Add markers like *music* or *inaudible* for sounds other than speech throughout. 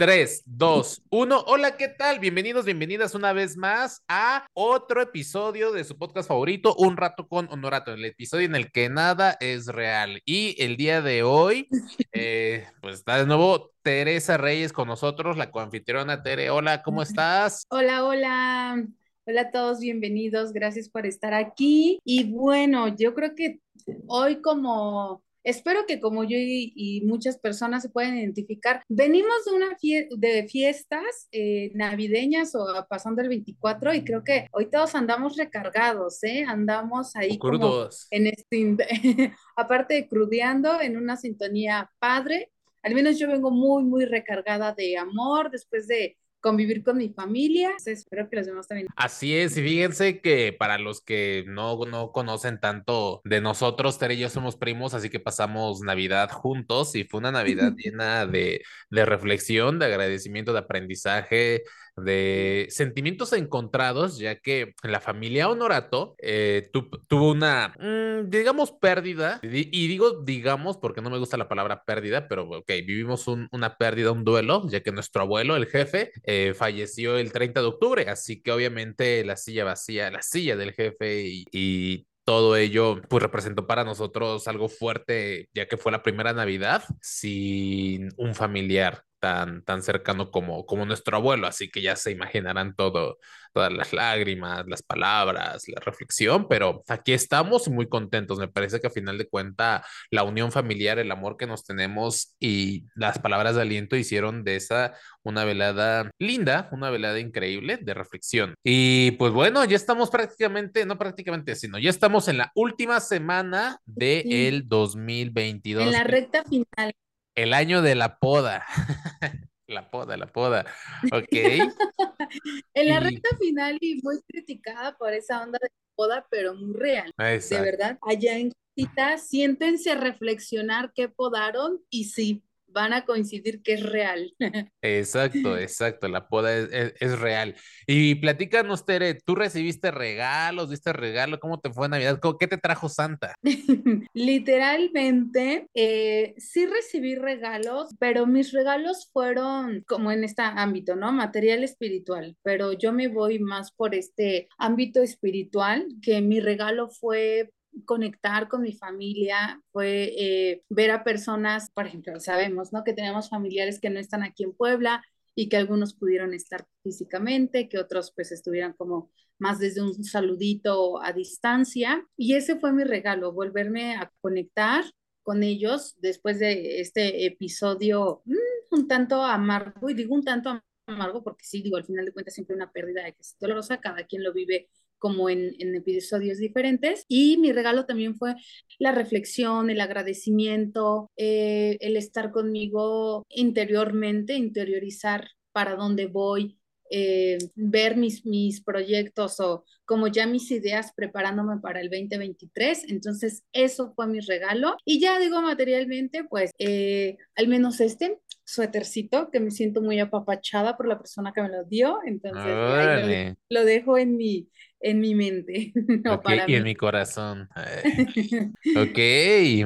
3, 2, 1. Hola, ¿qué tal? Bienvenidos, bienvenidas una vez más a otro episodio de su podcast favorito, Un Rato con Honorato, el episodio en el que nada es real. Y el día de hoy, *laughs* eh, pues está de nuevo Teresa Reyes con nosotros, la coanfitriona Tere. Hola, ¿cómo estás? Hola, hola. Hola a todos, bienvenidos. Gracias por estar aquí. Y bueno, yo creo que hoy como Espero que como yo y, muchas personas se puedan identificar, venimos de una de fiestas eh, navideñas o pasando el 24 y creo que hoy todos andamos recargados, ¿eh? Andamos ahí como en este, *laughs* aparte de crudeando en una sintonía padre. Al menos yo vengo muy, muy recargada de amor después de convivir con mi familia. Espero que los demás también. Así es, y fíjense que para los que no, no conocen tanto de nosotros, Tere y yo somos primos, así que pasamos Navidad juntos y fue una Navidad *laughs* llena de, de reflexión, de agradecimiento, de aprendizaje, de sentimientos encontrados, ya que la familia Honorato eh, tuvo una, mm, digamos, pérdida, y digo digamos porque no me gusta la palabra pérdida, pero ok, vivimos una pérdida, un duelo, ya que nuestro abuelo, el jefe, eh, falleció el 30 de octubre, así que obviamente la silla vacía, la silla del jefe y, y todo ello pues representó para nosotros algo fuerte, ya que fue la primera Navidad sin un familiar tan, tan cercano como, como nuestro abuelo, así que ya se imaginarán todo, todas las lágrimas, las palabras, la reflexión, pero aquí estamos muy contentos. Me parece que a final de cuenta la unión familiar, el amor que nos tenemos y las palabras de aliento hicieron de esa una velada linda, una velada increíble de reflexión. Y pues bueno, ya estamos prácticamente, no prácticamente, sino ya estamos en la última semana del de 2022. En la recta final. El año de la poda. *laughs* La poda, la poda. Ok. *laughs* en la recta final y muy criticada por esa onda de poda, pero muy real. De verdad. Allá en cita, siéntense a reflexionar qué podaron y sí, van a coincidir que es real. *laughs* Exacto, exacto, la poda es, real. Y platícanos, Tere, ¿tú recibiste regalos, diste regalo? ¿Cómo te fue Navidad? ¿Qué te trajo Santa? *laughs* Literalmente, eh, sí recibí regalos, pero mis regalos fueron como en este ámbito, ¿no? Material espiritual, pero yo me voy más por este ámbito espiritual, que mi regalo fue conectar con mi familia, fue eh, ver a personas, por ejemplo, sabemos, ¿no? Que tenemos familiares que no están aquí en Puebla y que algunos pudieron estar físicamente, que otros pues estuvieran como más desde un saludito a distancia. Y ese fue mi regalo, volverme a conectar con ellos después de este episodio mm, un tanto amargo, y digo un tanto amargo porque sí, digo, al final de cuentas siempre una pérdida que es dolorosa, cada quien lo vive como en, episodios diferentes. Y mi regalo también fue la reflexión, el agradecimiento, eh, el estar conmigo interiormente, interiorizar para dónde voy, eh, ver mis, mis proyectos o como ya mis ideas preparándome para el 2023. Entonces, eso fue mi regalo. Y ya digo materialmente, pues eh, al menos este suétercito que me siento muy apapachada por la persona que me lo dio. Entonces, lo, dejo en mi, en mi mente. *laughs* No y en mi corazón. *laughs* ok,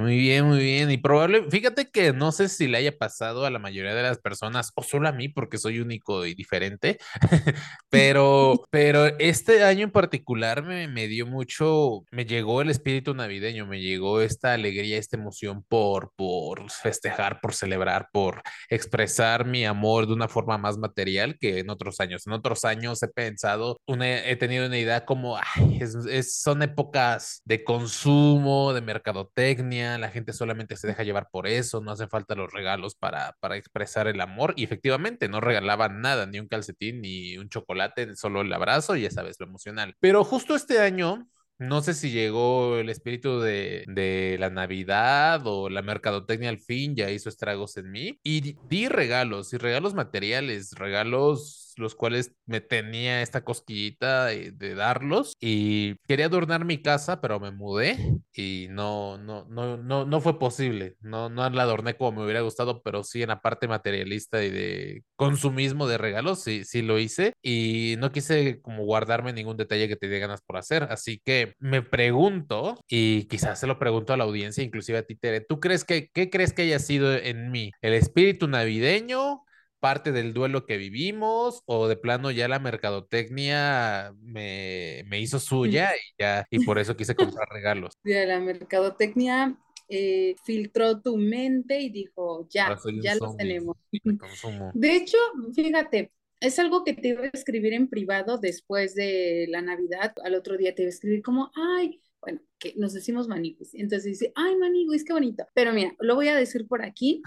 muy bien, muy bien. Y probable, fíjate que no sé si le haya pasado a la mayoría de las personas o solo a mí porque soy único y diferente, *laughs* pero, pero este año en particular me, me dio mucho, me llegó el espíritu navideño, me llegó esta alegría, esta emoción por, por festejar, por celebrar, por expresar mi amor de una forma más material que en otros años. En otros años he pensado, una, he tenido una idea como, es, son épocas de consumo, de mercadotecnia, la gente solamente se deja llevar por eso, no hacen falta los regalos para, para expresar el amor y efectivamente no regalaban nada, ni un calcetín, ni un chocolate, solo el abrazo y ya sabes, lo emocional. Pero justo este año no sé si llegó el espíritu de, de, la Navidad o la mercadotecnia al fin ya hizo estragos en mí y di regalos y regalos materiales, regalos los cuales me tenía esta cosquillita de, darlos y quería adornar mi casa, pero me mudé y no, no, no, no, no fue posible. No, no la adorné como me hubiera gustado, pero sí en la parte materialista y de consumismo de regalos, sí, sí lo hice y no quise como guardarme ningún detalle que te dé ganas por hacer. Así que me pregunto y quizás se lo pregunto a la audiencia, inclusive a ti, Tere, ¿tú crees que, qué crees que haya sido en mí? ¿El espíritu navideño? Parte del duelo que vivimos o de plano ya la mercadotecnia me, me hizo suya y ya, y por eso quise *laughs* comprar regalos. De la mercadotecnia eh, filtró tu mente y dijo, ya, ya lo tenemos. *laughs* De hecho, fíjate, es algo que te iba a escribir en privado después de la Navidad. Al otro día te iba a escribir como, ay, bueno, que nos decimos maniguis. Entonces dice, ay, maniguis, qué bonito. Pero mira, lo voy a decir por aquí,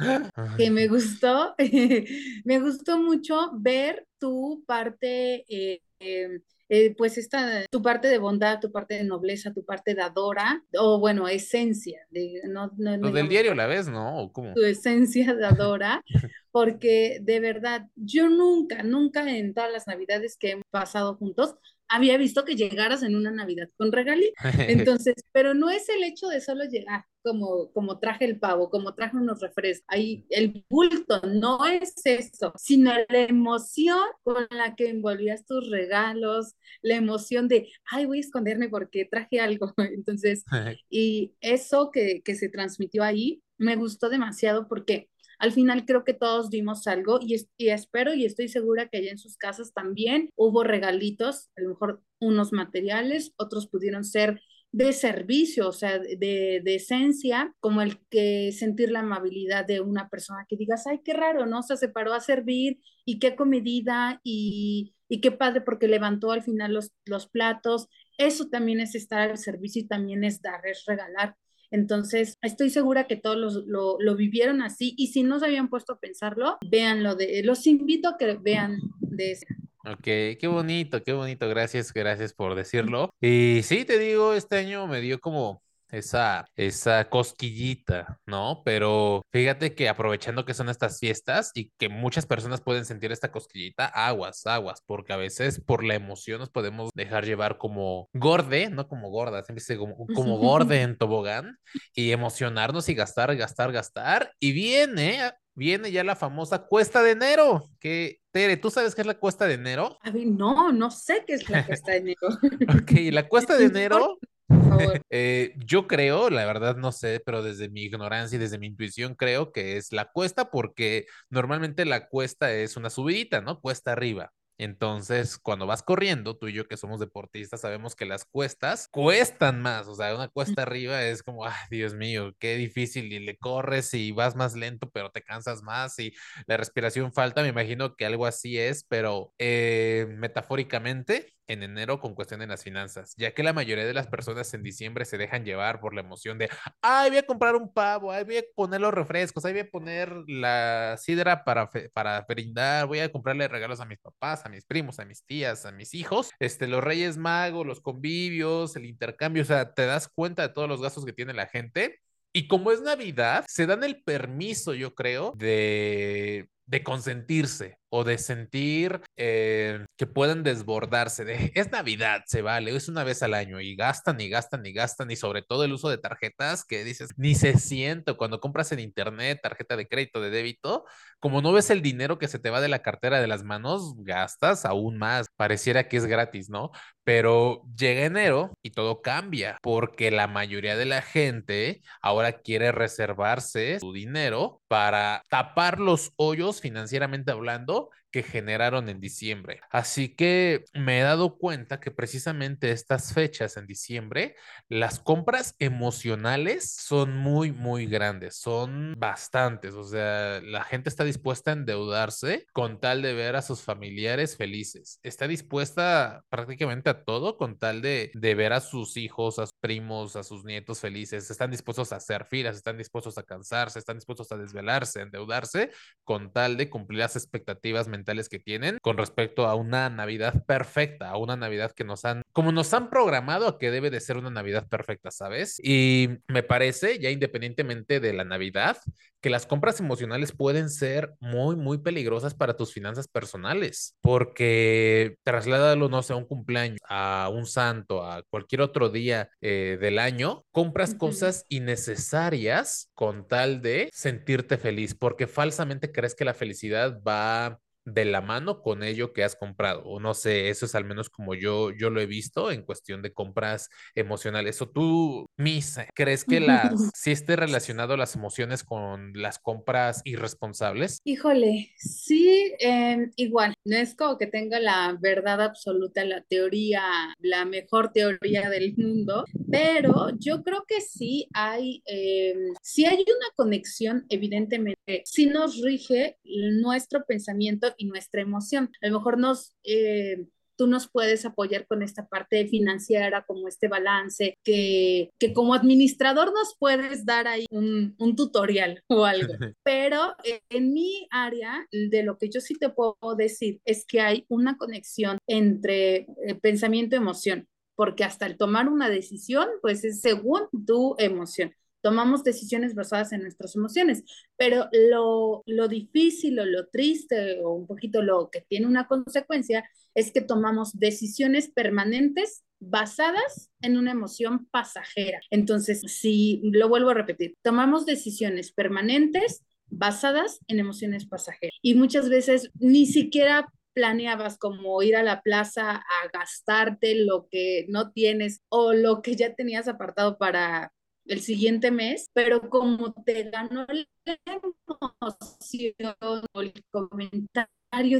que me gustó, *laughs* me gustó mucho ver tu parte eh, em, eh, pues esta, tu parte de bondad, tu parte de nobleza, tu parte dadora, o bueno, esencia. De, no, no, Lo del diario a la vez, ¿no? Tu esencia dadora, porque de verdad, yo nunca, nunca en todas las navidades que hemos pasado juntos, había visto que llegaras en una Navidad con regalí. *laughs* Entonces, pero no es el hecho de solo llegar como, como traje el pavo, como traje unos refrescos, ahí el bulto, no es eso, sino la emoción con la que envolvías tus regalos, la emoción de, ay, voy a esconderme porque traje algo. *laughs* Entonces, y eso que, que se transmitió ahí me gustó demasiado porque al final creo que todos dimos algo y, espero y estoy segura que allá en sus casas también hubo regalitos, a lo mejor unos materiales, otros pudieron ser de servicio, o sea, de, esencia, como el que sentir la amabilidad de una persona que digas, ay, qué raro, ¿no? O sea, se paró a servir y qué comedida y, y qué padre porque levantó al final los, los platos. Eso también es estar al servicio y también es dar, es regalar. Entonces, estoy segura que todos lo, lo, vivieron así y si no se habían puesto a pensarlo, véanlo de, los invito a que vean de ese. Ok, qué bonito, qué bonito, gracias, gracias por decirlo. Y sí, te digo, este año me dio como esa, esa cosquillita, ¿no? Pero fíjate que aprovechando que son estas fiestas y que muchas personas pueden sentir esta cosquillita, aguas, aguas, porque a veces por la emoción nos podemos dejar llevar como gorde, no como gorda, siempre como, como *laughs* gorde en tobogán y emocionarnos y gastar, gastar, gastar. Y viene viene ya la famosa cuesta de enero. Que, Tere, ¿tú sabes qué es la cuesta de enero? A ver, no, no sé qué es la *laughs* cuesta de enero. ok, la cuesta de *laughs* enero *laughs* eh, yo creo, la verdad no sé, pero desde mi ignorancia y desde mi intuición creo que es la cuesta porque normalmente la cuesta es una subidita, ¿no? Cuesta arriba. Entonces, cuando vas corriendo, tú y yo que somos deportistas sabemos que las cuestas cuestan más, o sea, una cuesta arriba es como, ay, Dios mío, qué difícil y le corres y vas más lento, pero te cansas más y la respiración falta, me imagino que algo así es, pero eh, metafóricamente en enero con cuestión de las finanzas, ya que la mayoría de las personas en diciembre se dejan llevar por la emoción de, ay, voy a comprar un pavo, ay, voy a poner los refrescos, ay, voy a poner la sidra para, para brindar, voy a comprarle regalos a mis papás, a mis primos, a mis tías, a mis hijos, este, los reyes magos, los convivios, el intercambio, o sea, te das cuenta de todos los gastos que tiene la gente. Y como es Navidad, se dan el permiso, yo creo, de de consentirse o de sentir eh, que pueden desbordarse. De, *laughs* es Navidad, se vale, es una vez al año y gastan y gastan y gastan y sobre todo el uso de tarjetas que dices, ni se siente cuando compras en internet tarjeta de crédito, de débito, como no ves el dinero que se te va de la cartera de las manos, gastas aún más. Pareciera que es gratis, ¿no? Pero llega enero y todo cambia porque la mayoría de la gente ahora quiere reservarse su dinero para tapar los hoyos financieramente hablando que generaron en diciembre. Así que me he dado cuenta que precisamente estas fechas en diciembre, las compras emocionales son muy, muy grandes, son bastantes. O sea, la gente está dispuesta a endeudarse con tal de ver a sus familiares felices. Está dispuesta prácticamente a todo con tal de, de ver a sus hijos, a sus primos, a sus nietos felices. Están dispuestos a hacer filas, están dispuestos a cansarse, están dispuestos a desvelarse, endeudarse con tal de cumplir las expectativas que tienen con respecto a una Navidad perfecta, a una Navidad que nos han, como nos han programado a que debe de ser una Navidad perfecta, ¿sabes? Y me parece, ya independientemente de la Navidad, que las compras emocionales pueden ser muy, muy peligrosas para tus finanzas personales, porque trasládalo, no sé, a un cumpleaños, a un santo, a cualquier otro día eh, del año, compras cosas innecesarias con tal de sentirte feliz, porque falsamente crees que la felicidad va de la mano con ello que has comprado. O no sé, eso es al menos como yo, yo lo he visto en cuestión de compras emocionales. ¿O tú, Miss, crees que las, *laughs* si esté relacionado las emociones con las compras irresponsables? Híjole, sí, em, igual, no es como que tenga la verdad absoluta, la teoría, la mejor teoría del mundo, pero yo creo que sí hay, eh, sí hay una conexión, evidentemente, sí nos rige nuestro pensamiento y nuestra emoción. A lo mejor nos... Eh, tú nos puedes apoyar con esta parte financiera, como este balance, que, que como administrador nos puedes dar ahí un, un tutorial o algo. *laughs* Pero en mi área, de lo que yo sí te puedo decir es que hay una conexión entre eh, pensamiento y emoción porque hasta el tomar una decisión, pues es según tu emoción. Tomamos decisiones basadas en nuestras emociones, pero lo, lo difícil o lo triste o un poquito lo que tiene una consecuencia es que tomamos decisiones permanentes basadas en una emoción pasajera. Entonces, si lo vuelvo a repetir, tomamos decisiones permanentes basadas en emociones pasajeras. Y muchas veces ni siquiera planeabas como ir a la plaza a gastarte lo que no tienes o lo que ya tenías apartado para el siguiente mes, pero como te ganó la emoción o el comentario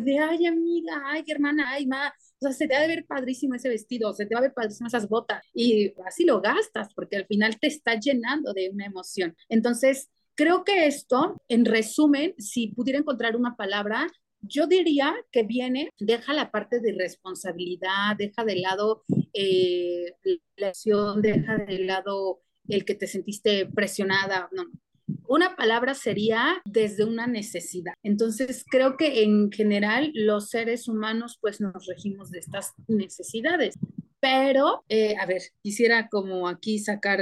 de, ay amiga, ay hermana, ay ma, o sea, se te va a ver padrísimo ese vestido, se te va a ver padrísimo esas botas y así lo gastas porque al final te está llenando de una emoción. Entonces, creo que esto, en resumen, si pudiera encontrar una palabra, yo diría que viene, deja la parte de responsabilidad, deja de lado eh, la acción, deja de lado el que te sentiste presionada. No, una palabra sería desde una necesidad. Entonces, creo que en general los seres humanos pues nos regimos de estas necesidades. Pero, eh, a ver, quisiera como aquí sacar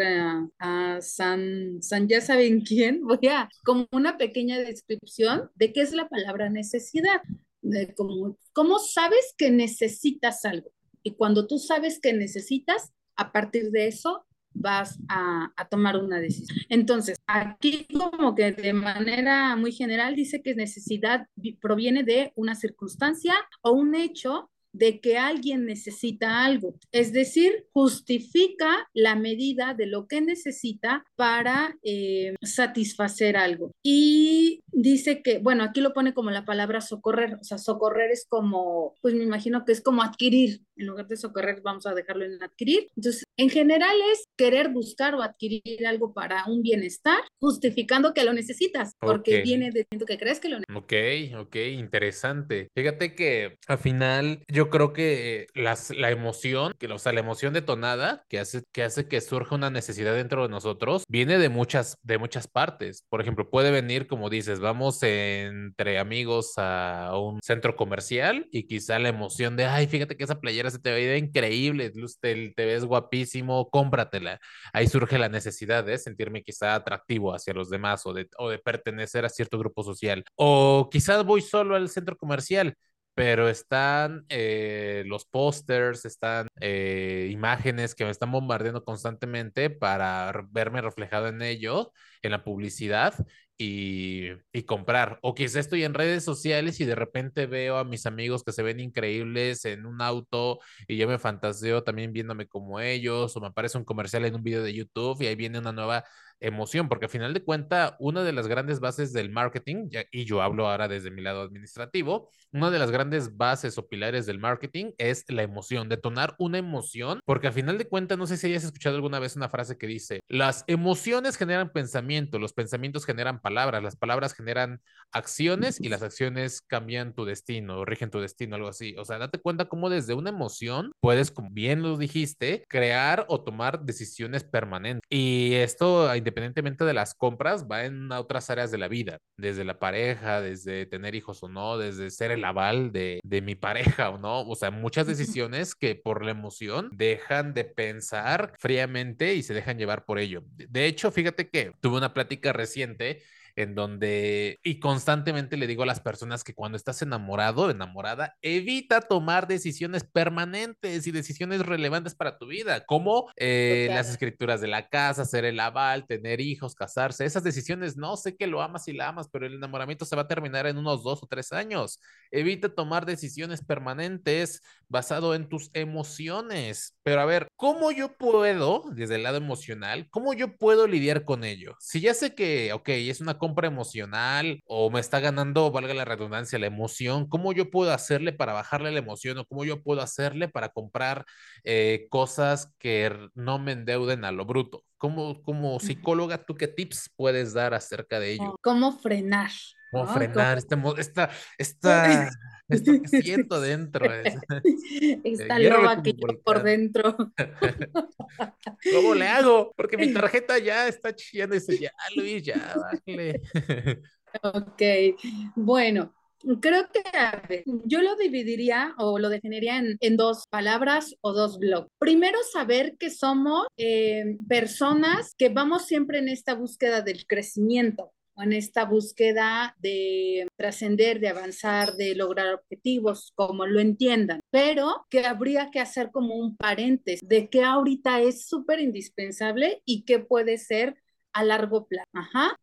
a, San, San, ya saben quién, *laughs* voy a como una pequeña descripción de qué es la palabra necesidad. De como, ¿Cómo sabes que necesitas algo? Y cuando tú sabes que necesitas, a partir de eso vas a, tomar una decisión. Entonces, aquí como que de manera muy general dice que necesidad proviene de una circunstancia o un hecho de que alguien necesita algo, es decir, justifica la medida de lo que necesita para eh, satisfacer algo. Y dice que, bueno, aquí lo pone como la palabra socorrer, o sea, socorrer es como, pues me imagino que es como adquirir, en lugar de socorrer vamos a dejarlo en adquirir. Entonces, en general es querer buscar o adquirir algo para un bienestar, justificando que lo necesitas, porque viene de que crees que lo necesitas. Ok, ok, interesante. Fíjate que al final yo creo que las, la emoción, que, o sea, la emoción detonada que hace, que hace que surja una necesidad dentro de nosotros, viene de muchas, de muchas partes. Por ejemplo, puede venir, como dices, vamos entre amigos a un centro comercial y quizá la emoción de, ay, fíjate que esa playera se te ve increíble, te, te ves guapísimo, cómpratela. Ahí surge la necesidad de sentirme quizá atractivo hacia los demás o de, o de pertenecer a cierto grupo social. O quizás voy solo al centro comercial pero están eh, los pósters, están eh, imágenes que me están bombardeando constantemente para verme reflejado en ello, en la publicidad y, y, comprar. O quizá estoy en redes sociales y de repente veo a mis amigos que se ven increíbles en un auto y yo me fantaseo también viéndome como ellos, o me aparece un comercial en un video de YouTube y ahí viene una nueva emoción, porque al final de cuenta, una de las grandes bases del marketing, y yo hablo ahora desde mi lado administrativo, una de las grandes bases o pilares del marketing es la emoción, detonar una emoción, porque al final de cuentas, no sé si hayas escuchado alguna vez una frase que dice, las emociones generan pensamiento, los pensamientos generan palabras, las palabras generan acciones y las acciones cambian tu destino, rigen tu destino, algo así. O sea, date cuenta cómo desde una emoción puedes, como bien lo dijiste, crear o tomar decisiones permanentes. Y esto, independientemente de las compras, va en otras áreas de la vida, desde la pareja, desde tener hijos o no, desde ser el aval de, de mi pareja o no. O sea, muchas decisiones que por la emoción dejan de pensar fríamente y se dejan llevar por ello. De hecho, fíjate que tuve una plática reciente en donde, y constantemente le digo a las personas que cuando estás enamorado, enamorada, evita tomar decisiones permanentes y decisiones relevantes para tu vida, como eh, las escrituras de la casa, hacer el aval, tener hijos, casarse, esas decisiones, no sé que lo amas y la amas, pero el enamoramiento se va a terminar en unos dos o tres años. Evita tomar decisiones permanentes basado en tus emociones. Pero a ver, ¿cómo yo puedo, desde el lado emocional, cómo yo puedo lidiar con ello? Si ya sé que, ok, es una compra emocional o me está ganando, valga la redundancia, la emoción, ¿cómo yo puedo hacerle para bajarle la emoción o cómo yo puedo hacerle para comprar eh, cosas que no me endeuden a lo bruto? ¿Cómo, como psicóloga, tú qué tips puedes dar acerca de ello? ¿Cómo frenar? ¿Cómo frenar este, esta, esta, *laughs* esto que siento dentro? *laughs* esta loba que yo por dentro. *laughs* ¿Cómo le hago? Porque mi tarjeta ya está chillando y dice, ya, Luis, ya, bájale. Ok, bueno, Creo que yo lo dividiría o lo definiría en, dos palabras o dos bloques. Primero, saber que somos eh, personas que vamos siempre en esta búsqueda del crecimiento en esta búsqueda de trascender, de avanzar, de lograr objetivos, como lo entiendan, pero que habría que hacer como un paréntesis de que ahorita es súper indispensable y que puede ser a largo plazo.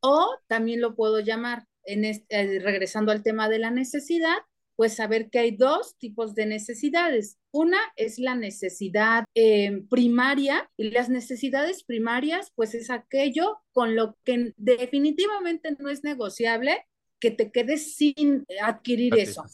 O también lo puedo llamar en este, regresando al tema de la necesidad, pues saber que hay dos tipos de necesidades. Una es la necesidad eh, primaria y las necesidades primarias, pues es aquello con lo que definitivamente no es negociable que te quedes sin adquirir eso.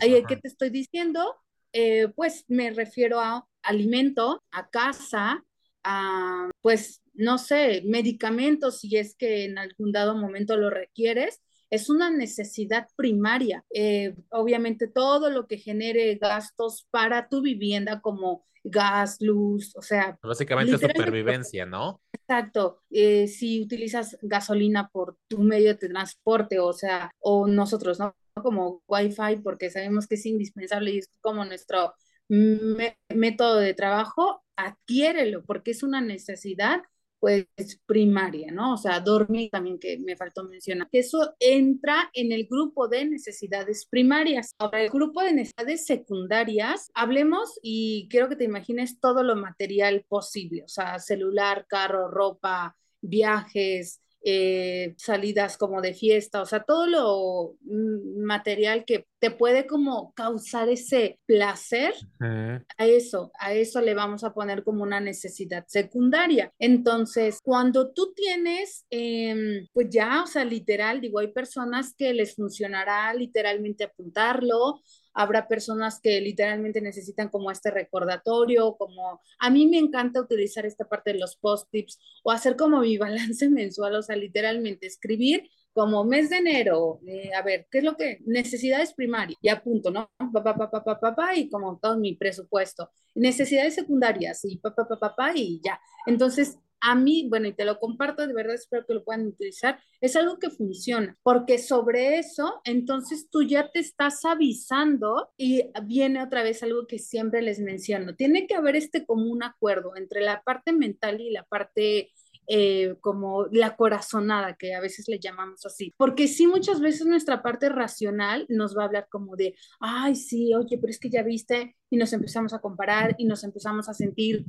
Ahí que te estoy diciendo, eh, pues me refiero a alimento, a casa, a, pues, no sé, medicamentos, si es que en algún dado momento lo requieres, es una necesidad primaria. Eh, obviamente todo lo que genere gastos para tu vivienda como gas, luz, o sea... Básicamente supervivencia, ¿no? Exacto. Eh, si utilizas gasolina por tu medio de transporte, o sea, o nosotros, ¿no? Como Wi-Fi, porque sabemos que es indispensable y es como nuestro método de trabajo, adquiérelo, porque es una necesidad pues primaria, ¿no? O sea, dormir también que me faltó mencionar. Eso entra en el grupo de necesidades primarias. Ahora, el grupo de necesidades secundarias, hablemos y quiero que te imagines todo lo material posible, o sea, celular, carro, ropa, viajes, eh, salidas como de fiesta, o sea, todo lo mm, material que te puede como causar ese placer, a eso, a eso le vamos a poner como una necesidad secundaria. Entonces, cuando tú tienes, em, pues ya, o sea, literal, digo, hay personas que les funcionará literalmente apuntarlo, habrá personas que literalmente necesitan como este recordatorio, como a mí me encanta utilizar esta parte de los post-tips o hacer como mi *laughs* balance mensual, o sea, literalmente escribir como mes de enero, eh, a ver, ¿qué es lo que? Necesidades primarias, ya punto, ¿no? Papá, papá, papá, papá, y como todo mi presupuesto. Necesidades secundarias, y papá, papá, papá, y ya. Entonces, a mí, bueno, y te lo comparto, de verdad espero que lo puedan utilizar, es algo que funciona, porque sobre eso, entonces tú ya te estás avisando y viene otra vez algo que siempre les menciono, tiene que haber este común acuerdo entre la parte mental y la parte eh, como la corazonada, que a veces le llamamos así. Porque sí, muchas veces nuestra parte racional nos va a hablar como de, ay, sí, oye, pero es que ya viste, y nos empezamos a comparar y nos empezamos a sentir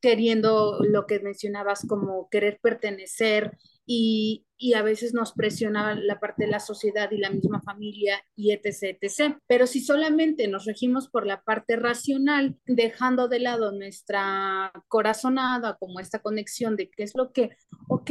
queriendo lo que mencionabas como querer pertenecer y, y, a veces nos presiona la parte de la sociedad y la misma familia y etc, etc. Pero si solamente nos regimos por la parte racional, dejando de lado nuestra corazonada, como esta conexión de qué es lo que, ok,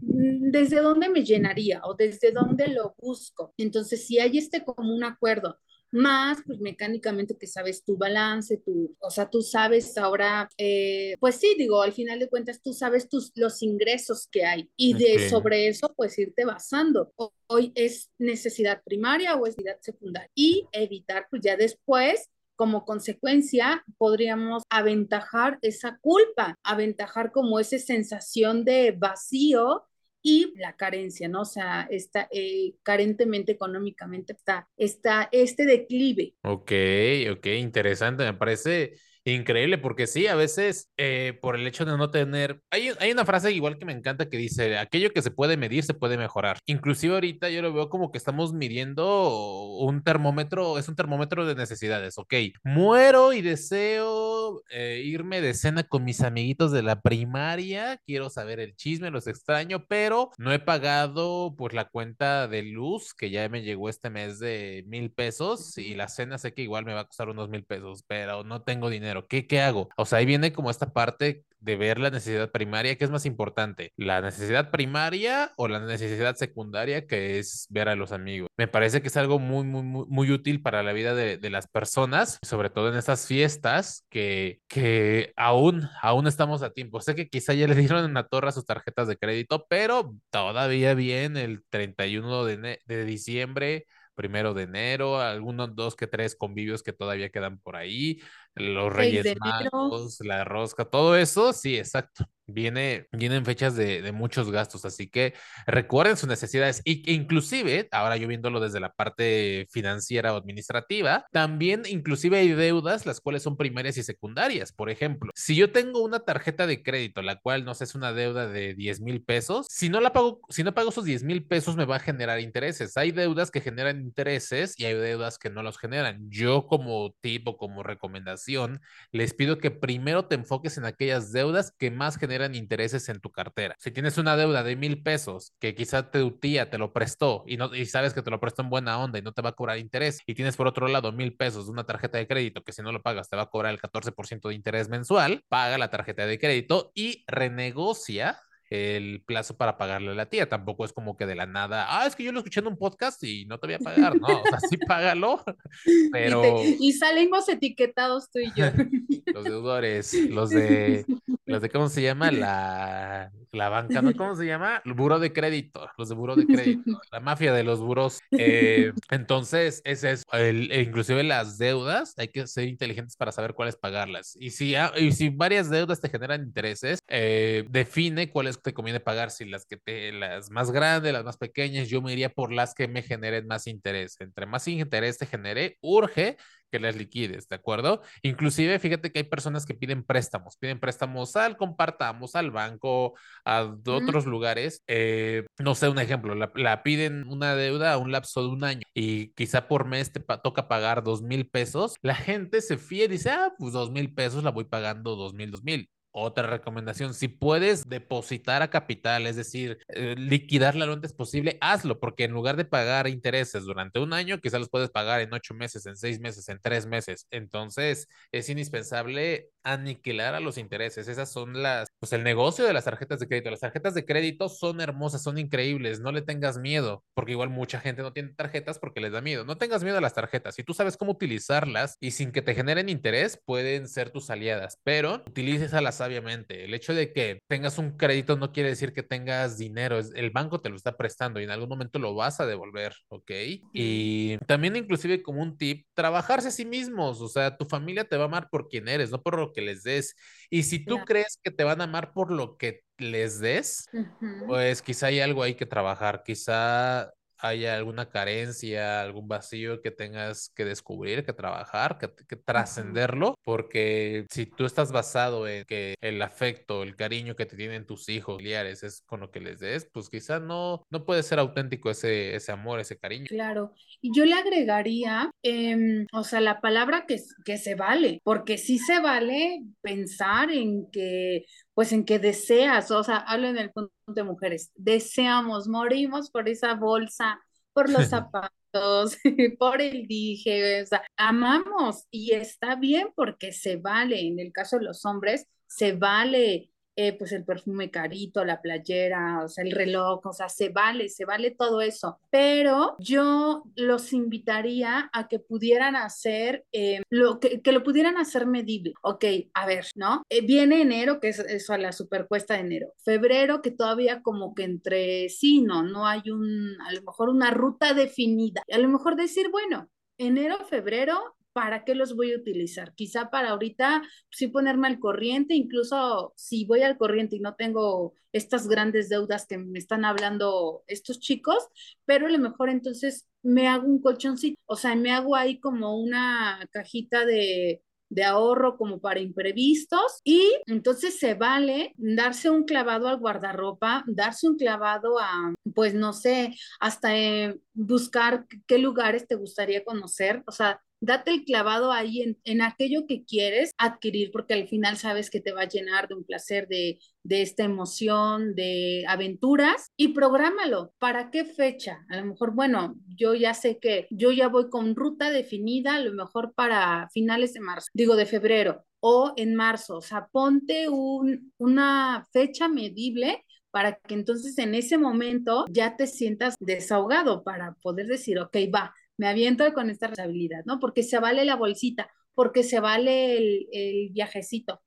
desde dónde me llenaría o desde dónde lo busco. Entonces, si hay este como un acuerdo más pues mecánicamente que sabes tu balance, tu, o sea, tú sabes ahora, eh, pues sí, digo, al final de cuentas tú sabes tus, los ingresos que hay y de sobre eso pues irte basando. Hoy es necesidad primaria o es necesidad secundaria y evitar pues ya después como consecuencia podríamos aventajar esa culpa, aventajar como esa sensación de vacío y la carencia, ¿no? O sea, está eh, carentemente económicamente está, está este declive. Ok, ok, interesante, me parece Increíble, porque sí, a veces eh, por el hecho de no tener, hay, hay una frase igual que me encanta que dice, aquello que se puede medir se puede mejorar. Inclusive ahorita yo lo veo como que estamos midiendo un termómetro, es un termómetro de necesidades, ok. Muero y deseo eh, irme de cena con mis amiguitos de la primaria, quiero saber el chisme, los extraño, pero no he pagado pues la cuenta de luz que ya me llegó este mes de mil pesos y la cena sé que igual me va a costar unos mil pesos, pero no tengo dinero. ¿Qué, qué hago? O sea, ahí viene como esta parte de ver la necesidad primaria, ¿qué es más importante? ¿La necesidad primaria o la necesidad secundaria que es ver a los amigos? Me parece que es algo muy, muy, muy, útil para la vida de, de, las personas, sobre todo en estas fiestas que, que aún, aún estamos a tiempo. Sé que quizá ya le dieron en la torre sus tarjetas de crédito, pero todavía bien el 31 de, de diciembre primero de enero, algunos dos que tres convivios que todavía quedan por ahí, los Reyes Magos, la rosca, todo eso, sí, exacto viene, vienen fechas de, de, muchos gastos, así que recuerden sus necesidades y inclusive, ahora yo viéndolo desde la parte financiera o administrativa, también inclusive hay deudas las cuales son primarias y secundarias. Por ejemplo, si yo tengo una tarjeta de crédito, la cual no sé, es una deuda de 10 mil pesos, si no la pago, si no pago esos 10 mil pesos me va a generar intereses. Hay deudas que generan intereses y hay deudas que no los generan. Yo como tipo, como recomendación, les pido que primero te enfoques en aquellas deudas que más generan intereses en tu cartera. Si tienes una deuda de mil pesos que quizá tu tía te lo prestó y, no, y sabes que te lo prestó en buena onda y no te va a cobrar interés y tienes por otro lado mil pesos de una tarjeta de crédito que si no lo pagas te va a cobrar el 14% de interés mensual, paga la tarjeta de crédito y renegocia el plazo para pagarle a la tía. Tampoco es como que de la nada, ah, es que yo lo escuché en un podcast y no te voy a pagar. No, o sea, sí págalo, pero. *laughs* Y, te, y salimos etiquetados tú y yo. *laughs* los deudores, los de, los de, ¿cómo se llama? *laughs* La, la banca, ¿no? ¿Cómo se llama? El buro de crédito, los de buro de *laughs* crédito, la mafia de los buros. Eh, entonces, ese es, el, e inclusive las deudas, hay que ser inteligentes para saber cuáles pagarlas. Y si, y si varias deudas te generan intereses, eh, define cuáles te conviene pagar, si las que te, las más grandes, las más pequeñas, yo me iría por las que me generen más interés. Entre más interés te genere, urge que las liquides, ¿de acuerdo? Inclusive, fíjate que hay personas que piden préstamos, piden préstamos al compartamos, al banco, a otros lugares. Eh, no sé, un ejemplo, la, la, piden una deuda a un lapso de un año y quizá por mes te pa toca pagar dos mil pesos. La gente se fía y dice, ah, pues dos mil pesos la voy pagando dos mil, dos mil. Otra recomendación, si puedes depositar a capital, es decir, eh, liquidarla lo antes posible, hazlo, porque en lugar de pagar intereses durante un año, quizás los puedes pagar en ocho meses, en seis meses, en tres meses. Entonces, es indispensable aniquilar a los intereses. Esas son las, pues el negocio de las tarjetas de crédito. Las tarjetas de crédito son hermosas, son increíbles, no le tengas miedo, porque igual mucha gente no tiene tarjetas porque les da miedo. No tengas miedo a las tarjetas. Si tú sabes cómo utilizarlas y sin que te generen interés, pueden ser tus aliadas, pero utilices a las sabiamente. El hecho de que tengas un crédito no quiere decir que tengas dinero, el banco te lo está prestando y en algún momento lo vas a devolver, ¿ok? Y también inclusive como un tip, trabajarse a sí mismos, o sea, tu familia te va a amar por quien eres, no por lo que les des. Y si tú crees que te van a amar por lo que les des, uh -huh. pues quizá hay algo ahí que trabajar, quizá haya alguna carencia, algún vacío que tengas que descubrir, que trabajar, que, que trascenderlo, porque si tú estás basado en que el afecto, el cariño que te tienen tus hijos, familiares, es con lo que les des, pues quizá no, no puede ser auténtico ese, ese amor, ese cariño. Claro, y yo le agregaría, eh, o sea, la palabra que, que se vale, porque sí se vale pensar en que pues en que deseas, o sea, hablo en el punto de mujeres, deseamos, morimos por esa bolsa, por los *laughs* zapatos, *laughs* por el dije, o sea, amamos y está bien porque se vale, en el caso de los hombres, se vale eh, pues el perfume carito, la playera, o sea, el reloj, o sea, se vale, se vale todo eso. Pero yo los invitaría a que pudieran hacer, eh, lo, que, que, lo pudieran hacer medible. Ok, a ver, ¿no? Eh, viene enero, que es eso a la supercuesta de enero. Febrero, que todavía como que entre sí, no, no hay un, a lo mejor una ruta definida. A lo mejor decir, bueno, enero, febrero, ¿para qué los voy a utilizar? Quizá para ahorita sí ponerme al corriente, incluso si voy al corriente y no tengo estas grandes deudas que me están hablando estos chicos, pero a lo mejor entonces me hago un colchoncito, o sea, me hago ahí como una cajita de de ahorro como para imprevistos y entonces se vale darse un clavado al guardarropa, darse un clavado a, pues no sé, hasta eh, buscar qué lugares te gustaría conocer, o sea, date el clavado ahí en, en, aquello que quieres adquirir, porque al final sabes que te va a llenar de un placer, de, de esta emoción, de aventuras, y prográmalo. ¿Para qué fecha? A lo mejor, bueno, yo ya sé que yo ya voy con ruta definida, a lo mejor para finales de marzo, digo de febrero o en marzo, o sea, ponte un, una fecha medible para que entonces en ese momento ya te sientas desahogado para poder decir, ok, va, me aviento con esta responsabilidad, ¿no? Porque se vale la bolsita, porque se vale el, el viajecito.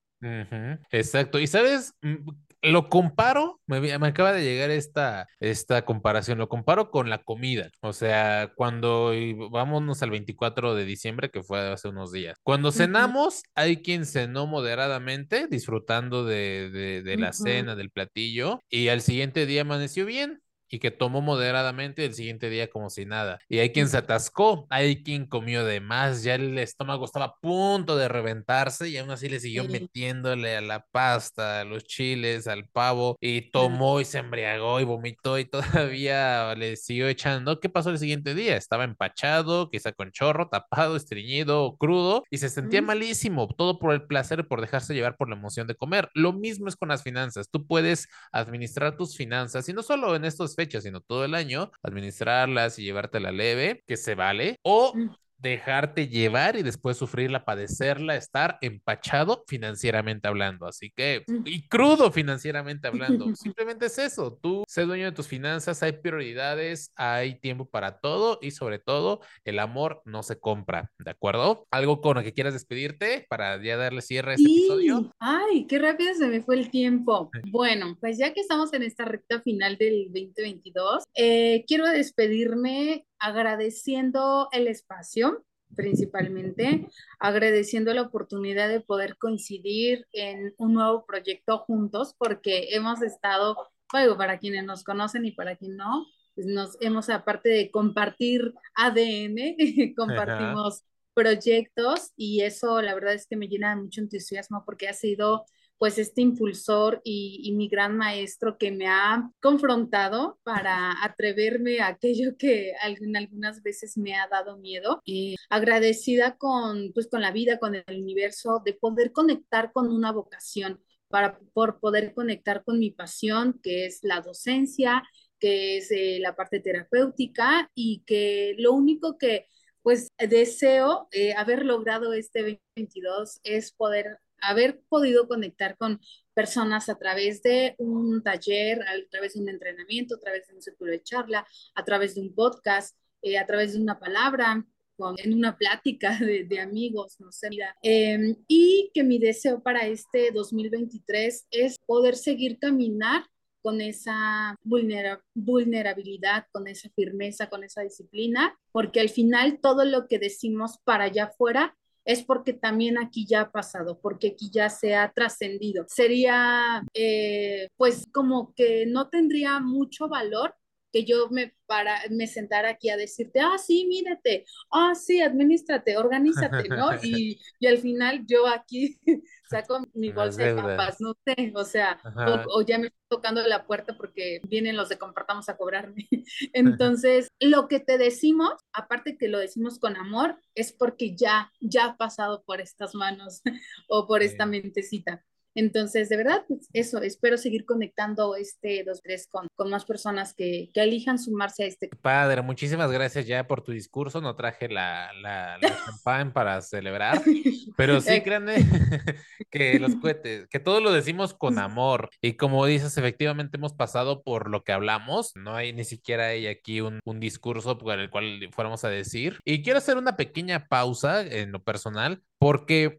Exacto. Y sabes, mm, lo comparo, me, me, acaba de llegar esta, esta comparación, lo comparo con la comida. O sea, cuando vámonos al 24 de diciembre, que fue hace unos días. Cuando cenamos, hay quien cenó moderadamente, disfrutando de, de, de la cena, del platillo, y al siguiente día amaneció bien y que tomó moderadamente el siguiente día como si nada. Y hay quien se atascó, hay quien comió de más, ya el estómago estaba a punto de reventarse y aún así le siguió metiéndole a la pasta, a los chiles, al pavo y tomó y se embriagó y vomitó y *laughs* todavía le siguió echando. ¿Qué pasó el siguiente día? Estaba empachado, quizá con chorro, tapado, estreñido, crudo y se sentía malísimo, todo por el placer, por dejarse llevar por la emoción de comer. Lo mismo es con las finanzas, tú puedes administrar tus finanzas y no solo en estos sino todo el año, administrarlas y llevártela leve, que se vale, o mm dejarte llevar y después sufrirla, padecerla, estar empachado financieramente hablando. Así que, mm. y crudo financieramente hablando. *laughs* Simplemente es eso. Tú sé dueño de tus finanzas, hay prioridades, hay tiempo para todo y sobre todo el amor no se compra. ¿De acuerdo? ¿Algo con lo que quieras despedirte para ya darle cierre a este episodio? Ay, qué rápido se me fue el tiempo. *laughs* Bueno, pues ya que estamos en esta recta final del 2022, eh, quiero despedirme agradeciendo el espacio principalmente, agradeciendo la oportunidad de poder coincidir en un nuevo proyecto juntos, porque hemos estado, bueno, para quienes nos conocen y para quien no, pues nos hemos, aparte de compartir ADN, *laughs* compartimos proyectos y eso la verdad es que me llena de mucho entusiasmo porque ha sido pues este impulsor y, mi gran maestro que me ha confrontado para atreverme a aquello que algunas veces me ha dado miedo. Y agradecida con, pues, con la vida, con el universo, de poder conectar con una vocación, para por poder conectar con mi pasión, que es la docencia, que es eh, la parte terapéutica y que lo único que pues deseo eh, haber logrado este 2022 es poder haber podido conectar con personas a través de un taller, a través de un entrenamiento, a través de un círculo de charla, a través de un podcast, eh, a través de una palabra, en una plática *laughs* de, amigos, no sé. Em, y que mi deseo para este 2023 es poder seguir caminar con esa vulnerabilidad, con esa firmeza, con esa disciplina, porque al final todo lo que decimos para allá afuera es porque también aquí ya ha pasado, porque aquí ya se ha trascendido. Sería, eh, pues, como que no tendría mucho valor que yo me, para, me sentara aquí a decirte, ah, sí, mírate, ah, sí, administrate, organízate, ¿no? *laughs* Y, y al final yo aquí *laughs* saco mi bolsa de papas, no sé, o sea, o, ya me estoy tocando la puerta porque vienen los de compartamos a cobrarme. *laughs* Entonces, lo que te decimos, aparte que lo decimos con amor, es porque ya, ya ha pasado por estas manos o por esta mentecita. Entonces, de verdad, pues eso, espero seguir conectando este 2-3 con, con más personas que, que, elijan sumarse a este. Padre, muchísimas gracias ya por tu discurso. No traje la, la, la champán para celebrar, *laughs* pero sí, créanme *laughs* que los cohetes, que todo lo decimos con *laughs* amor. Y como dices, efectivamente hemos pasado por lo que hablamos. No hay ni siquiera hay aquí un, un discurso por el cual fuéramos a decir. Y quiero hacer una pequeña pausa en lo personal porque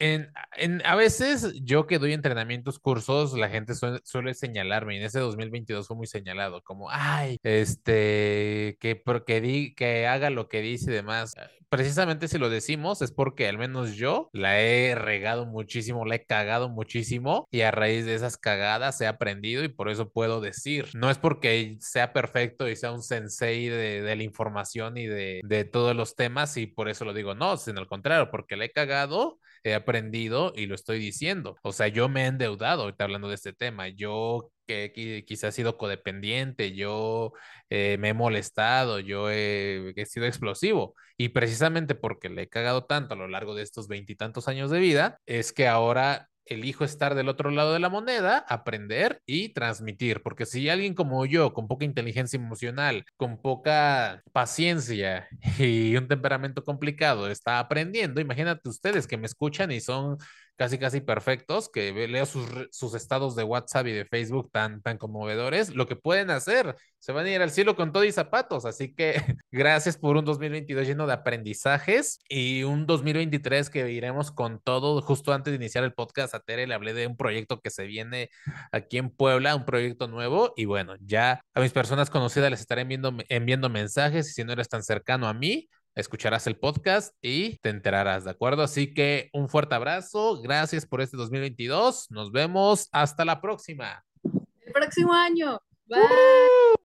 en, en, a veces yo que doy entrenamientos, cursos, la gente suele, señalarme, y en ese 2022 fue muy señalado, como, ay, este, que, porque di, que haga lo que dice y demás precisamente si lo decimos es porque al menos yo la he regado muchísimo, la he cagado muchísimo y a raíz de esas cagadas he aprendido y por eso puedo decir. No es porque sea perfecto y sea un sensei de, de la información y de, de, todos los temas y por eso lo digo, no, sino al contrario, porque le he cagado, he aprendido y lo estoy diciendo. O sea, yo me he endeudado, ahorita hablando de este tema, yo que, quizás he sido codependiente, yo eh, me he molestado, yo he, he, sido explosivo. Y precisamente porque le he cagado tanto a lo largo de estos veintitantos años de vida, es que ahora elijo estar del otro lado de la moneda, aprender y transmitir, porque si alguien como yo, con poca inteligencia emocional, con poca paciencia *laughs* y un temperamento complicado, está aprendiendo, imagínate ustedes que me escuchan y son casi casi perfectos, que leo sus, sus, estados de WhatsApp y de Facebook tan, tan conmovedores, lo que pueden hacer, se van a ir al cielo con todo y zapatos, así que *laughs* gracias por un 2022 lleno de aprendizajes y un 2023 que iremos con todo, justo antes de iniciar el podcast a Tere le hablé de un proyecto que se viene aquí en Puebla, un proyecto nuevo y bueno, ya a mis personas conocidas les estaré enviando, enviando mensajes y si no eres tan cercano a mí, escucharás el podcast y te enterarás, ¿de acuerdo? Así que un fuerte abrazo, gracias por este 2022, nos vemos, hasta la próxima. El próximo año, bye.